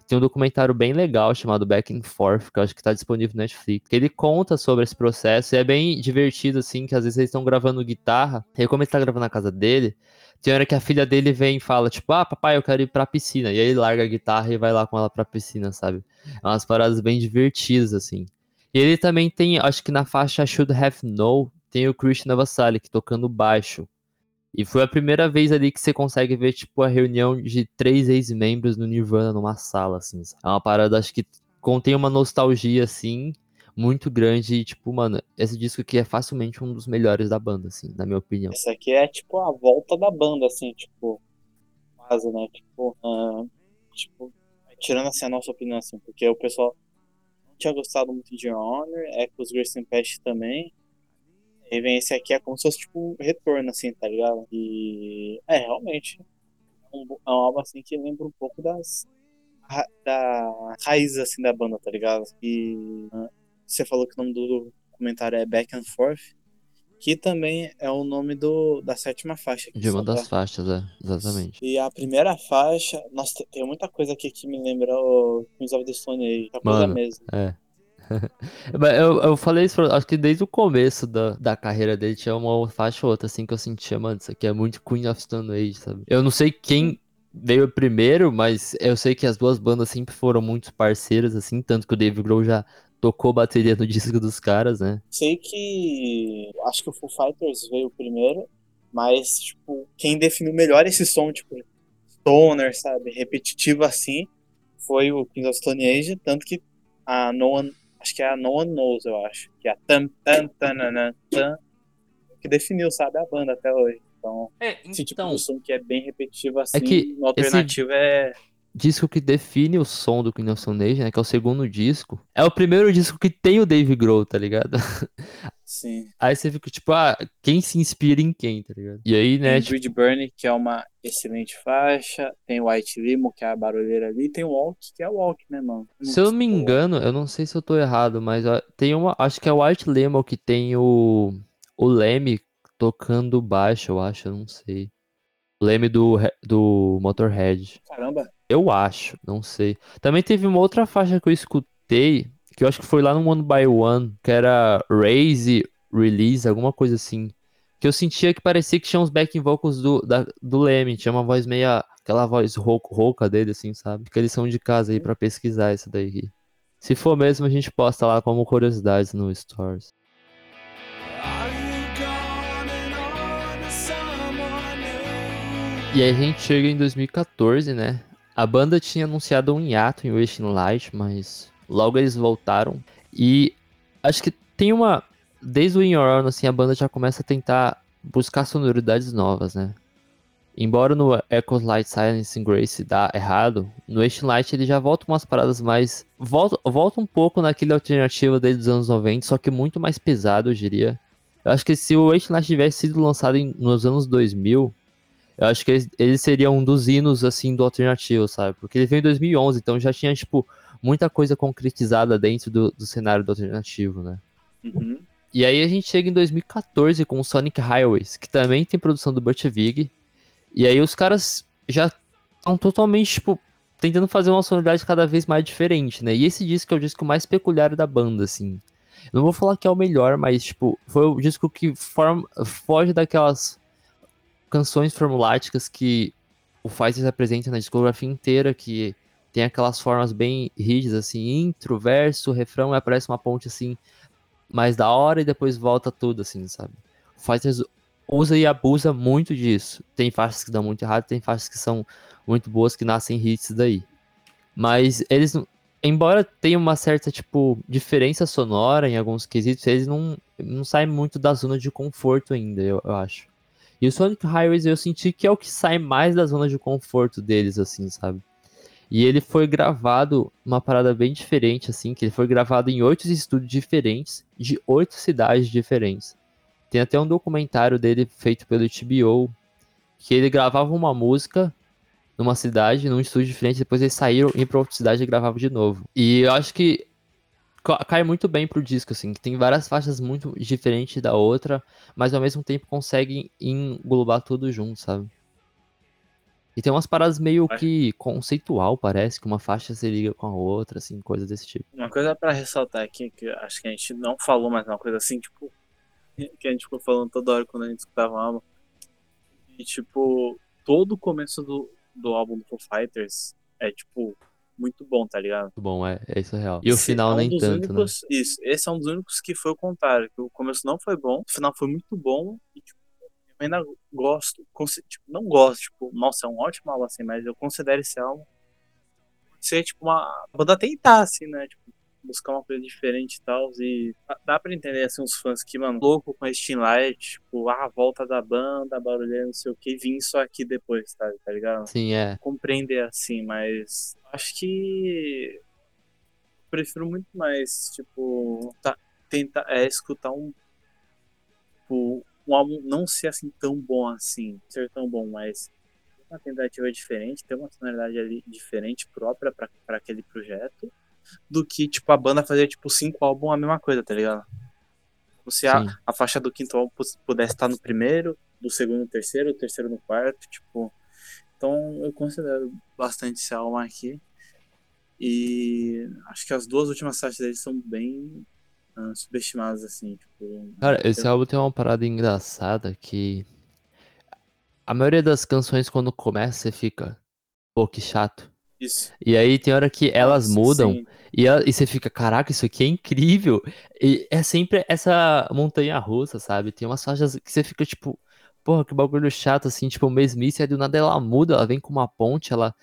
Tem um documentário bem legal chamado Back and Forth, que eu acho que tá disponível no Netflix. que Ele conta sobre esse processo e é bem divertido, assim, que às vezes eles estão gravando guitarra. E como ele tá gravando na casa dele, tem hora que a filha dele vem e fala, tipo, ah, papai, eu quero ir pra piscina. E aí ele larga a guitarra e vai lá com ela pra piscina, sabe? É umas paradas bem divertidas, assim. E ele também tem, acho que na faixa Should Have Know, tem o Christian Navasali tocando baixo. E foi a primeira vez ali que você consegue ver, tipo, a reunião de três ex-membros no Nirvana numa sala, assim. É uma parada, acho que contém uma nostalgia, assim, muito grande. E, tipo, mano, esse disco aqui é facilmente um dos melhores da banda, assim, na minha opinião. Esse aqui é tipo a volta da banda, assim, tipo, quase, né? Tipo, ah, tipo, tirando assim a nossa opinião, assim, porque o pessoal não tinha gostado muito de Honor, é com os Grace Pest também. E vem esse aqui, é como se fosse tipo um retorno, assim, tá ligado? E é realmente é um, é um álbum assim que lembra um pouco das ra- da raiz assim da banda, tá ligado? E ah, você falou que o nome do documentário é Back and Forth, que também é o nome do, da sétima faixa. De uma das pra- faixas, é, exatamente. E a primeira faixa, nossa, tem- muita coisa aqui que me lembra o Queens of the Stone Age, muita coisa mesmo. É. Eu, eu falei isso, acho que desde o começo da, da carreira dele tinha uma faixa ou outra, assim, que eu sentia, mano, isso aqui é muito Queen of Stone Age, sabe? Eu não sei quem veio primeiro, mas eu sei que as duas bandas sempre foram muito parceiras, assim, tanto que o Dave Grohl já tocou bateria no disco dos caras, né? Sei que. Acho que o Foo Fighters veio primeiro, mas, tipo, quem definiu melhor esse som, tipo, stoner, sabe? Repetitivo assim, foi o Kings of Stone Age, tanto que a No One. Acho que é a No One Knows, eu acho. Que é a tam, tam, tanana, tam, que definiu, sabe, a banda até hoje. Então, É, esse tipo então, de som que é bem repetitivo assim, que no alternativo é. Disco que define o som do King of Stone Age, né? Que é o segundo disco. É o primeiro disco que tem o Dave Grohl, tá ligado? Sim. Aí você fica tipo, ah, quem se inspira em quem, tá ligado? E aí, né, Tem tipo, Bridge Burn, que é uma excelente faixa. Tem White Limo, que é a barulheira ali. Tem Walk, que é o Walk, né, mano? se eu não me engano, eu não sei se eu tô errado, mas tem uma, acho que é o Art Lemon que tem o, o Leme tocando baixo, eu acho, eu não sei. Leme do, do Motorhead. Caramba, Eu acho, não sei. Também teve uma outra faixa que eu escutei, que eu acho que foi lá no One by One, que era Raise, Release, alguma coisa assim. Que eu sentia que parecia que tinha uns backing vocals do, da, do Leme, tinha uma voz meia, aquela voz rouca, rouca dele, assim, sabe? Que eles são de casa aí pra pesquisar isso daí. Se for mesmo, a gente posta lá como curiosidades no Stories. E aí a gente chega em 2014, né? A banda tinha anunciado um hiato em Wishing Light, mas logo eles voltaram. E acho que tem uma. Desde o In Your Own, assim, a banda já começa a tentar buscar sonoridades novas, né? Embora no Echoes Light Silence and Grace dá errado, no Wishing Light ele já volta umas paradas mais. Volta, volta um pouco naquele alternativo dele dos anos 90, só que muito mais pesado, eu diria. Eu acho que se o Wishing Light tivesse sido lançado em- nos anos 2000, eu acho que ele, ele seria um dos hinos, assim, do alternativo, sabe? Porque ele veio em 2011, então já tinha, tipo, muita coisa concretizada dentro do, do cenário do alternativo, né? Uhum. E aí a gente chega em 2014 com o Sonic Highways, que também tem produção do Butch Vig. E aí os caras já estão totalmente, tipo, tentando fazer uma sonoridade cada vez mais diferente, né? E esse disco é o disco mais peculiar da banda, assim. Eu não vou falar que é o melhor, mas, tipo, foi o disco que forma, foge daquelas canções formuláticas que o Fighters apresenta na discografia inteira, que tem aquelas formas bem rígidas, assim, intro, verso, refrão, e aparece uma ponte, assim, mais da hora e depois volta tudo, assim, sabe? O Fighters usa e abusa muito disso. Tem faixas que dão muito errado, tem faixas que são muito boas, que nascem hits daí. Mas eles, embora tenha uma certa, tipo, diferença sonora em alguns quesitos, eles não, não saem muito da zona de conforto ainda, eu, eu acho. E o Sonic Highways eu senti que é o que sai mais da zona de conforto deles, assim, sabe? E ele foi gravado uma parada bem diferente, assim, que ele foi gravado em oito estúdios diferentes, de oito cidades diferentes. Tem até um documentário dele feito pelo HBO, que ele gravava uma música numa cidade, num estúdio diferente, depois eles saíram e pra outra cidade e gravavam de novo. E eu acho que cai muito bem pro disco, assim, que tem várias faixas muito diferentes da outra, mas ao mesmo tempo conseguem englobar tudo junto, sabe? E tem umas paradas meio que conceitual, parece, que uma faixa se liga com a outra, assim, coisa desse tipo. Uma coisa pra ressaltar aqui, que acho que a gente não falou, mas uma coisa assim, tipo, que a gente ficou falando toda hora quando a gente escutava o álbum. E, tipo, todo o começo do, do álbum do Foo Fighters é, tipo, muito bom, tá ligado? Muito bom, é, é isso real. E o Esse final é um nem tanto, né? únicos, Isso, esse é um dos únicos que foi o contrário, que o começo não foi bom, o final foi muito bom e, tipo, eu ainda gosto, tipo, não gosto, tipo, nossa, é um ótimo álbum, assim, mas eu considero esse álbum ser, tipo, uma banda tentar, assim, né, tipo, buscar uma coisa diferente e tal, e dá- pra entender, assim, uns fãs que, mano, louco com a Steam Light, tipo, ah, a volta da banda, barulheira, não sei o que, vim só aqui depois, tá, tá ligado? Sim, é. compreender assim, mas acho que prefiro muito mais, tipo, tá, tentar é, escutar um, tipo, um álbum não ser assim tão bom assim, ser tão bom, mas uma tentativa diferente, ter uma sonoridade ali diferente própria para aquele projeto, do que tipo a banda fazer tipo cinco álbuns a mesma coisa, tá ligado? Como se a, a faixa do quinto álbum pudesse estar no primeiro, do segundo no terceiro, o terceiro no quarto, tipo. Então eu considero bastante esse álbum aqui. E acho que as duas últimas faixas dele são bem ah, subestimadas, assim, tipo. Cara, esse álbum tem uma parada engraçada que. A maioria das canções, quando começa, você fica. Pô, que chato. Isso. E aí tem hora que elas Nossa, mudam sim. e, ela- e você fica, caraca, isso aqui é incrível. E é sempre essa montanha russa, sabe? Tem umas faixas que você fica tipo, porra, que bagulho chato, assim, tipo, mesmice, aí do nada ela muda, ela vem com uma ponte, ela.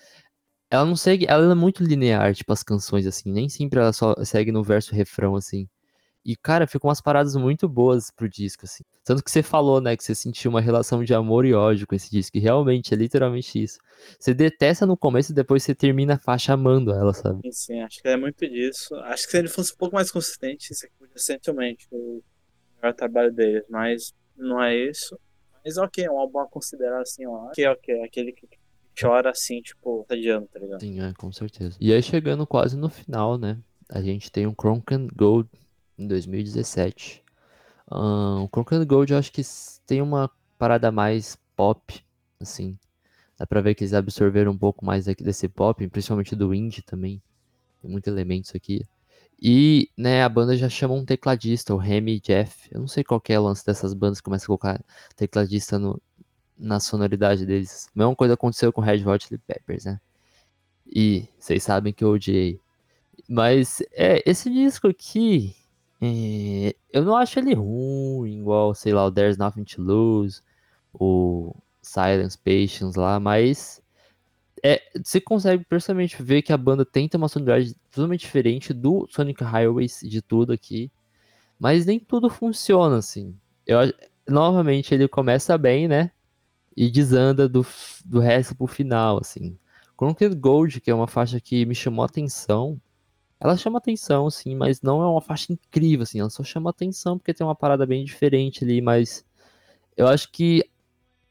Ela não segue, ela é muito linear, tipo, as canções, assim, nem sempre ela só segue no verso refrão, assim. E, cara, ficam umas paradas muito boas pro disco, assim. Tanto que você falou, né, que você sentiu uma relação de amor e ódio com esse disco, e realmente, é literalmente isso. Você detesta no começo e depois você termina a faixa amando ela, sabe? Sim, sim, acho que é muito disso. Acho que se ele fosse um pouco mais consistente, isso aqui podia ser realmente o melhor trabalho deles, mas não é isso. Mas ok, é um álbum a considerar assim, ó. Ok, ok, aquele que chora assim, tipo, tá de ano, tá ligado? Sim, é, com certeza. E aí, chegando quase no final, né, a gente tem um Cronken Gold em 2017. Ahn, o Cronken Gold eu acho que tem uma parada mais pop, assim. Dá pra ver que eles absorveram um pouco mais desse pop, principalmente do indie também. Tem muitos elementos aqui. E, né, a banda já chama um tecladista, o Remy Jeff. Eu não sei qual é o lance dessas bandas que começam a colocar tecladista no, na sonoridade deles. Mesma coisa aconteceu com Red Hot Chili Peppers, né? E vocês sabem que eu odiei. Mas, é, esse disco aqui, é, eu não acho ele ruim, igual, sei lá, o There's Nothing to Lose, o Silence Patience lá, mas é, você consegue perfeitamente ver que a banda tenta uma sonoridade totalmente diferente do Sonic Highways de tudo aqui, mas nem tudo funciona assim. Eu, novamente ele começa bem, né? E desanda do, do resto pro final, assim. Crooked Gold, que é uma faixa que me chamou a atenção, ela chama atenção, assim, mas não é uma faixa incrível, assim, ela só chama atenção porque tem uma parada bem diferente ali, mas eu acho que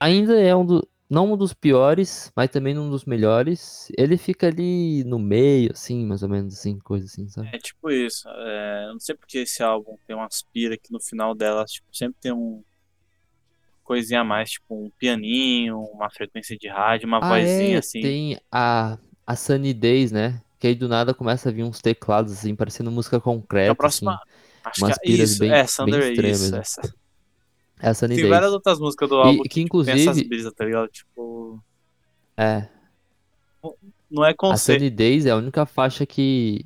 ainda é um do, não um dos piores, mas também um dos melhores. Ele fica ali no meio, assim, mais ou menos, assim, coisa assim, sabe? É tipo isso. É, eu não sei porque esse álbum tem uma aspira que no final dela tipo, sempre tem um coisinha a mais, tipo um pianinho, uma frequência de rádio, uma Ah, vozinha é, assim. tem a, a Sunny Days, né? Que aí do nada começa a vir uns teclados, assim, parecendo música concreta, a próxima. assim. Acho umas que é isso. bem- é, bem Thunder, extremas, isso. né? Essa. É a Sunny Tem Days. várias outras músicas do E- álbum que, que, tipo, tem essas inclusive- brisas, tá ligado? Tipo. É, Não é a conceito. Sunny Days é a única faixa que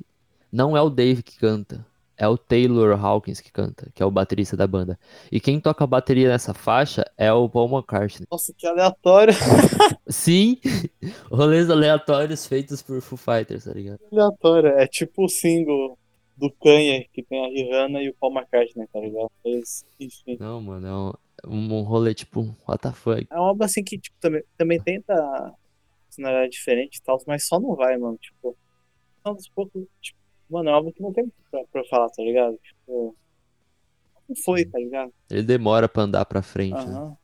não é o Dave que canta. É o Taylor Hawkins que canta, que é o baterista da banda. E quem toca a bateria nessa faixa é o Paul McCartney. Nossa, que aleatório. Sim, rolês aleatórios feitos por Foo Fighters, tá ligado? aleatório. É tipo o single do Kanye, que tem a Rihanna e o Paul McCartney, tá ligado? Enfim. Não, mano, é um, um rolê tipo, what the fuck. É uma obra assim que tipo, também, também tenta sonoridade diferente e tal, mas só não vai, mano. Tipo, é um dos poucos. Tipo, mano, é obra que não tem muito pra, pra falar, tá ligado? Tipo. Não foi, tá ligado? Ele demora pra andar pra frente, né? Aham.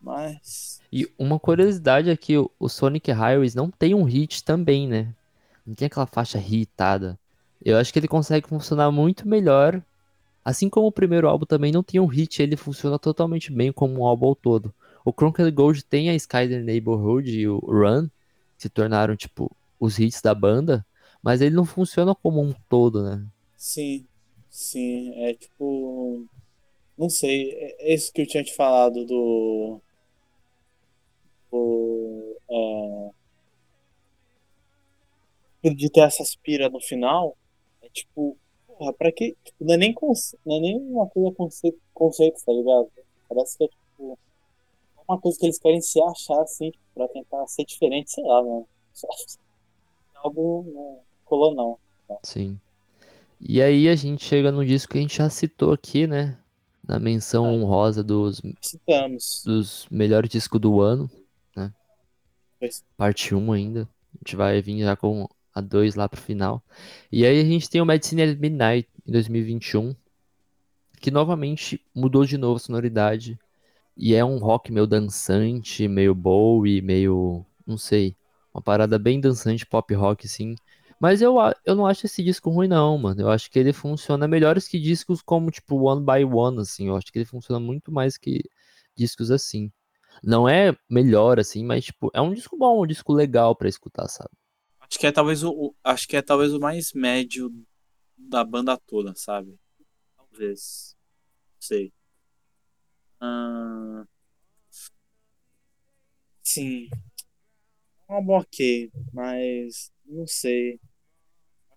Mas. E uma curiosidade é que o, Sonic Highways não tem um hit também, né? Não tem aquela faixa hitada. Eu acho que ele consegue funcionar muito melhor. Assim como o primeiro álbum também não tem um hit, ele funciona totalmente bem como um álbum ao todo. O Cronked Gold tem a Skyler Neighborhood e o Run, que se tornaram, tipo, os hits da banda, mas ele não funciona como um todo, né? Sim, sim, é tipo. Não sei, é é isso que eu tinha te falado do. do é, de ter essa aspira no final. É tipo, porra, pra que. Tipo, não, é nem conce, não é nem uma coisa conceito, conceito, tá ligado? Parece que é tipo. Uma coisa que eles querem se achar assim, pra tentar ser diferente, sei lá, mano. Só- Algo não colou, não. Sim. E aí a gente chega num disco que a gente já citou aqui, né? Na menção honrosa dos, Citamos. dos melhores discos do ano, né? Pois. Parte 1 ainda. A gente vai vir já com a 2 lá pro final. E aí a gente tem o Medicine at Midnight em 2021, que novamente mudou de novo a sonoridade. E é um rock meio dançante, meio Bowie, meio. não sei. Uma parada bem dançante, pop rock, assim. Mas eu, eu não acho esse disco ruim, não, mano. Eu acho que ele funciona melhores que discos como, tipo, One by One, assim. Eu acho que ele funciona muito mais que discos assim. Não é melhor, assim, mas, tipo, é um disco bom, um disco legal pra escutar, sabe? Acho que é talvez o, acho que é talvez o mais médio da banda toda, sabe? Talvez. Não sei. Sim. um álbum ok, mas não sei.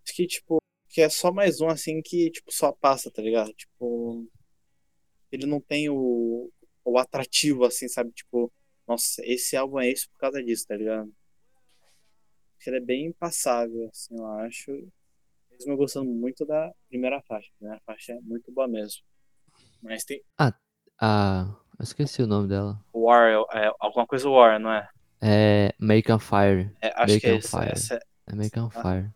Acho que, tipo, que é só mais um assim que, tipo, só passa, tá ligado? Tipo, ele não tem o, o atrativo, assim, sabe? Tipo, nossa, esse álbum é isso por causa disso, tá ligado? Acho que ele é bem passável, assim, eu acho. Mesmo eu gostando muito da primeira faixa. A primeira faixa é muito boa mesmo. Mas tem Ah, eu esqueci o nome dela. War, é, alguma coisa War, não é? É Make on Fire. É, acho que é isso. Fire. Essa, É Make on Fire.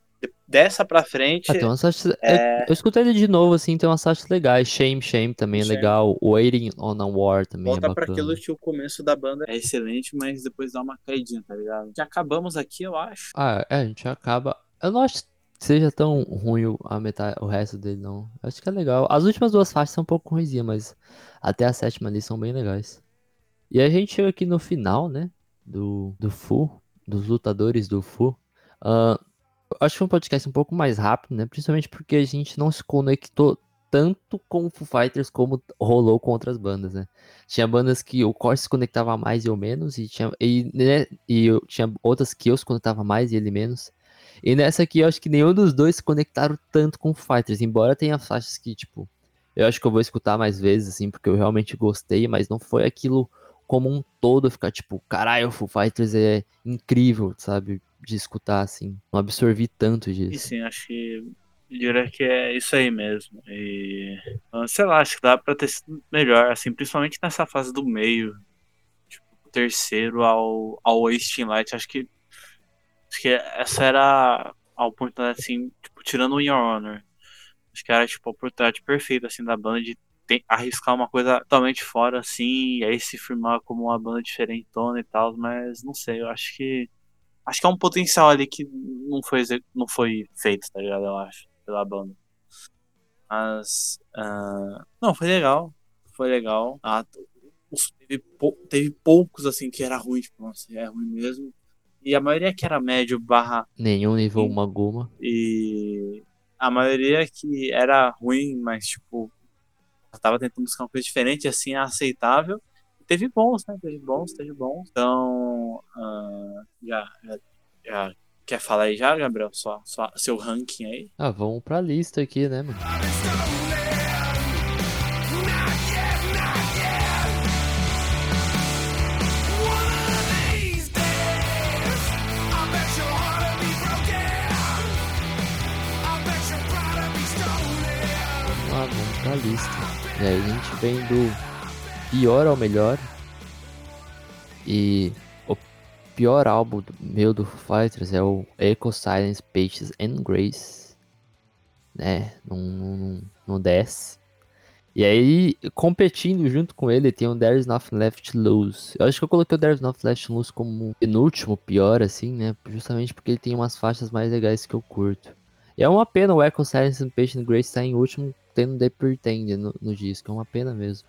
Dessa pra frente, Ah, tem umas faixas. é- Eu, eu escutei ele de novo, assim, tem umas faixas legais. Shame, Shame também é Shame. legal. Waiting on a War também volta é pra bacana. aquilo que o começo da banda é excelente, mas depois dá uma caidinha, tá ligado? Já acabamos aqui, eu acho. Ah, é, a gente acaba. Eu não acho que seja tão ruim a metade, o resto dele, não. Eu acho que é legal. As últimas duas faixas são um pouco ruimzinhas, mas até a sétima ali são bem legais. E a gente chega aqui no final, né? Do, do Fu, dos lutadores do Fu. Eu acho que foi um podcast um pouco mais rápido, né? Principalmente porque a gente não se conectou tanto com o Foo Fighters como rolou com outras bandas, né? Tinha bandas que o Corte se conectava mais e eu menos, e tinha, e, né, e eu, tinha outras que eu se conectava mais e ele menos. E nessa aqui eu acho que nenhum dos dois se conectaram tanto com o Fighters, embora tenha faixas que, tipo, eu acho que eu vou escutar mais vezes, assim, porque eu realmente gostei, mas não foi aquilo como um todo ficar, tipo, caralho, o Foo Fighters é incrível, sabe? De escutar, assim. Não absorvi tanto E disso. sim, acho que diria que é isso aí mesmo. E ah, sei lá, acho que dá pra ter sido melhor, assim, principalmente nessa fase do meio. Tipo, terceiro ao, ao Wasting Light, acho que acho que essa era a oportunidade, assim, tipo, tirando o In Your Honor. Acho que era tipo a oportunidade perfeita assim da banda de arriscar uma coisa totalmente fora assim, e aí se firmar como uma banda diferentona e tal, mas não sei, eu acho que acho que é um potencial ali que não foi não foi feito, tá ligado? Eu acho, pela banda. Mas ah, não, foi legal. Foi legal. Ah, teve, pou- teve poucos assim que era ruim, tipo, nossa, é ruim mesmo. E a maioria que era médio barra Nenhum nível Sim. Maguma. e a maioria que era ruim, mas tipo, tava tentando buscar uma coisa diferente, assim, aceitável. Teve bons, né? Teve bons, teve bons. Então, ah, já, já, já- quer falar aí já, Gabriel? Só seu ranking aí? Ah, vamos pra lista aqui, né, mano? Vamos pra lista. E aí a gente vem do pior ao melhor. E pior álbum do- meu do Foo Fighters é o Echo Silence, Patience and Grace. Né? Não, desce. E aí, competindo junto com ele, tem o There's Nothing Left to Lose. Eu acho que eu coloquei o There's Nothing Left to Lose como penúltimo pior, assim, né? Justamente porque ele tem umas faixas mais legais que eu curto. E é uma pena o Echo Silence and Patient Grace estar em último, tendo The Pretend no, no disco. É uma pena mesmo.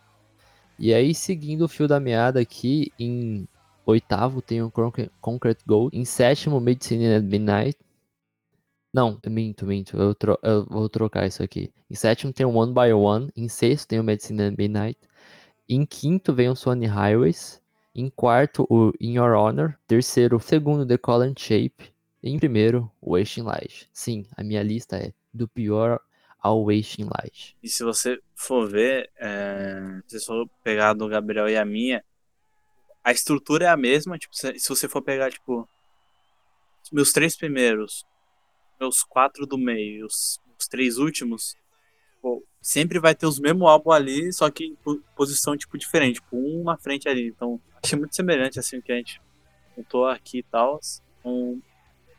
E aí, seguindo o fio da meada aqui, em oitavo tem o Concre- Concrete Gold. Em sétimo, Medicine at Midnight. Não, minto, minto. Eu, tro- eu vou trocar isso aqui. Em sétimo tem o One by One. Em sexto tem o Medicine at Midnight. Em quinto vem o Sony Highways. Em quarto, o In Your Honor. Terceiro, segundo, The and Shape. Em primeiro, Wasting Light. Sim, a minha lista é do pior ao Wasting Light. E se você for ver, é, se for pegar do Gabriel e a minha, a estrutura é a mesma. Tipo, se, se você for pegar, tipo, meus três primeiros, meus quatro do meio e os, os três últimos, pô, sempre vai ter os mesmos álbuns ali, só que em po- posição, tipo, diferente. Tipo, um na frente ali. Então, achei muito semelhante, assim, o que a gente montou aqui e tal. Um,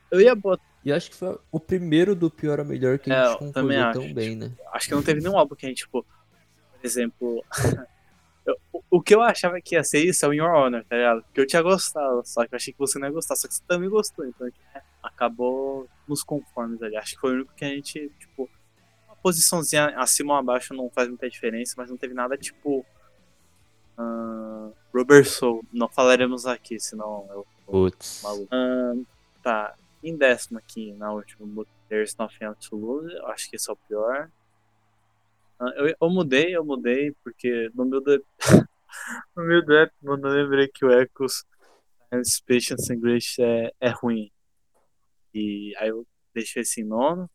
eu ia botar. E acho que foi o primeiro do pior ao melhor que É, a gente concordou também tão acho, bem, né? Acho que não teve nenhum álbum que a gente, tipo, por exemplo. eu- o- que eu achava que ia ser isso é o In Your Honor, tá ligado? Porque eu tinha gostado, só que eu achei que você não ia gostar, só que você também gostou, então né, acabou nos conformes ali. Acho que foi o único que a gente, tipo, uma posiçãozinha acima ou abaixo não faz muita diferença, mas não teve nada tipo. Uh, Rubber Soul, não falaremos aqui, senão eu Putz. maluco. Ahn, tá, em décimo aqui, na última, There's Nothing Else to Lose, eu acho que esse é o pior. Ah, eu, eu mudei, eu mudei, porque no meu, de... no meu dep, mano, eu lembrei que o Patience and Grace é, é ruim. E aí eu deixei esse em nono.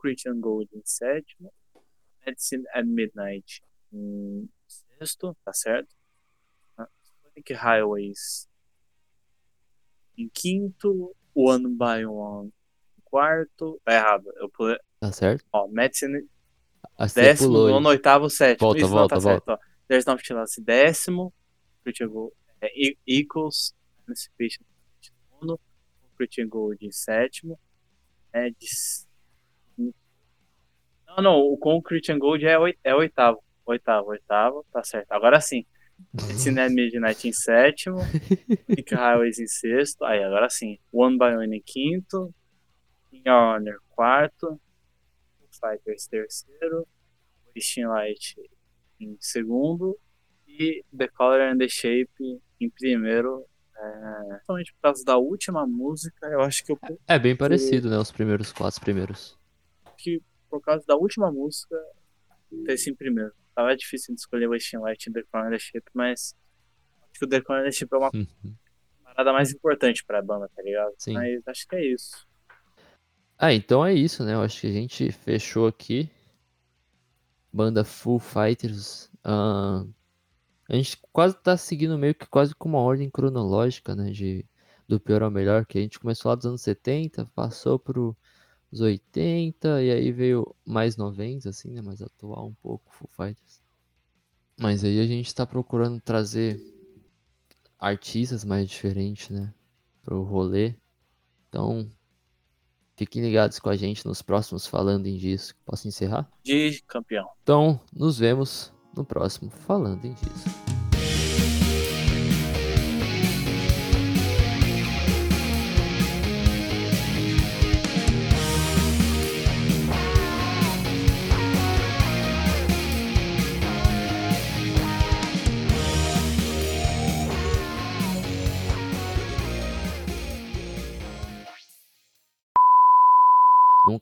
Christian Gold em sétimo. Medicine at Midnight em sexto, tá certo? Ah, Sonic Highways em quinto. One by One em quarto. Tá errado. Eu pulei. Tá certo? Ó, Medicine Décimo, pulou nono, oitavo, sétimo. Volta, Isso não volta, tá certo, ó. There's no Vigilance décimo. Christian Gold é, Equals. Emancipation em nono. Christian Gold em sétimo. É de... Não, não, o com o Christian Gold é, oi- é oitavo. Oitavo, oitavo, tá certo. Agora sim. Medicine at Midnight em sétimo. Nick Highways em sexto. Aí, agora sim. One by One em quinto. In Your Honor, quarto. Fighters, terceiro. Wasting Light em segundo. E The Color and the Shape em primeiro. É, principalmente por causa da última música, eu acho que eu É bem parecido, né? Os primeiros quatro primeiros. que por causa da última música ter esse em primeiro. Tava difícil de escolher Wasting Light e The Crown and the Shape, mas acho que o The Crown and the Shape é uma Uhum. parada mais importante pra banda, tá ligado? Sim. Mas acho que é isso. Ah, então é isso, né? Eu acho que a gente fechou aqui. Banda Full Fighters. ah, a gente quase tá seguindo meio que quase com uma ordem cronológica, né? De, do pior ao melhor, que a gente começou lá dos anos 70, passou pro os 80, e aí veio mais 90, assim, né? Mais atual um pouco, Full Fighters. Mas aí a gente tá procurando trazer artistas mais diferentes, né? Pro rolê. Então, fiquem ligados com a gente nos próximos Falando em Disco. Posso encerrar? De campeão. Então, nos vemos no próximo Falando em Disco.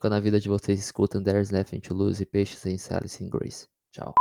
Nunca na vida de vocês escutam There's Nothing to Lose e Peixes em Alice in Grace. Tchau.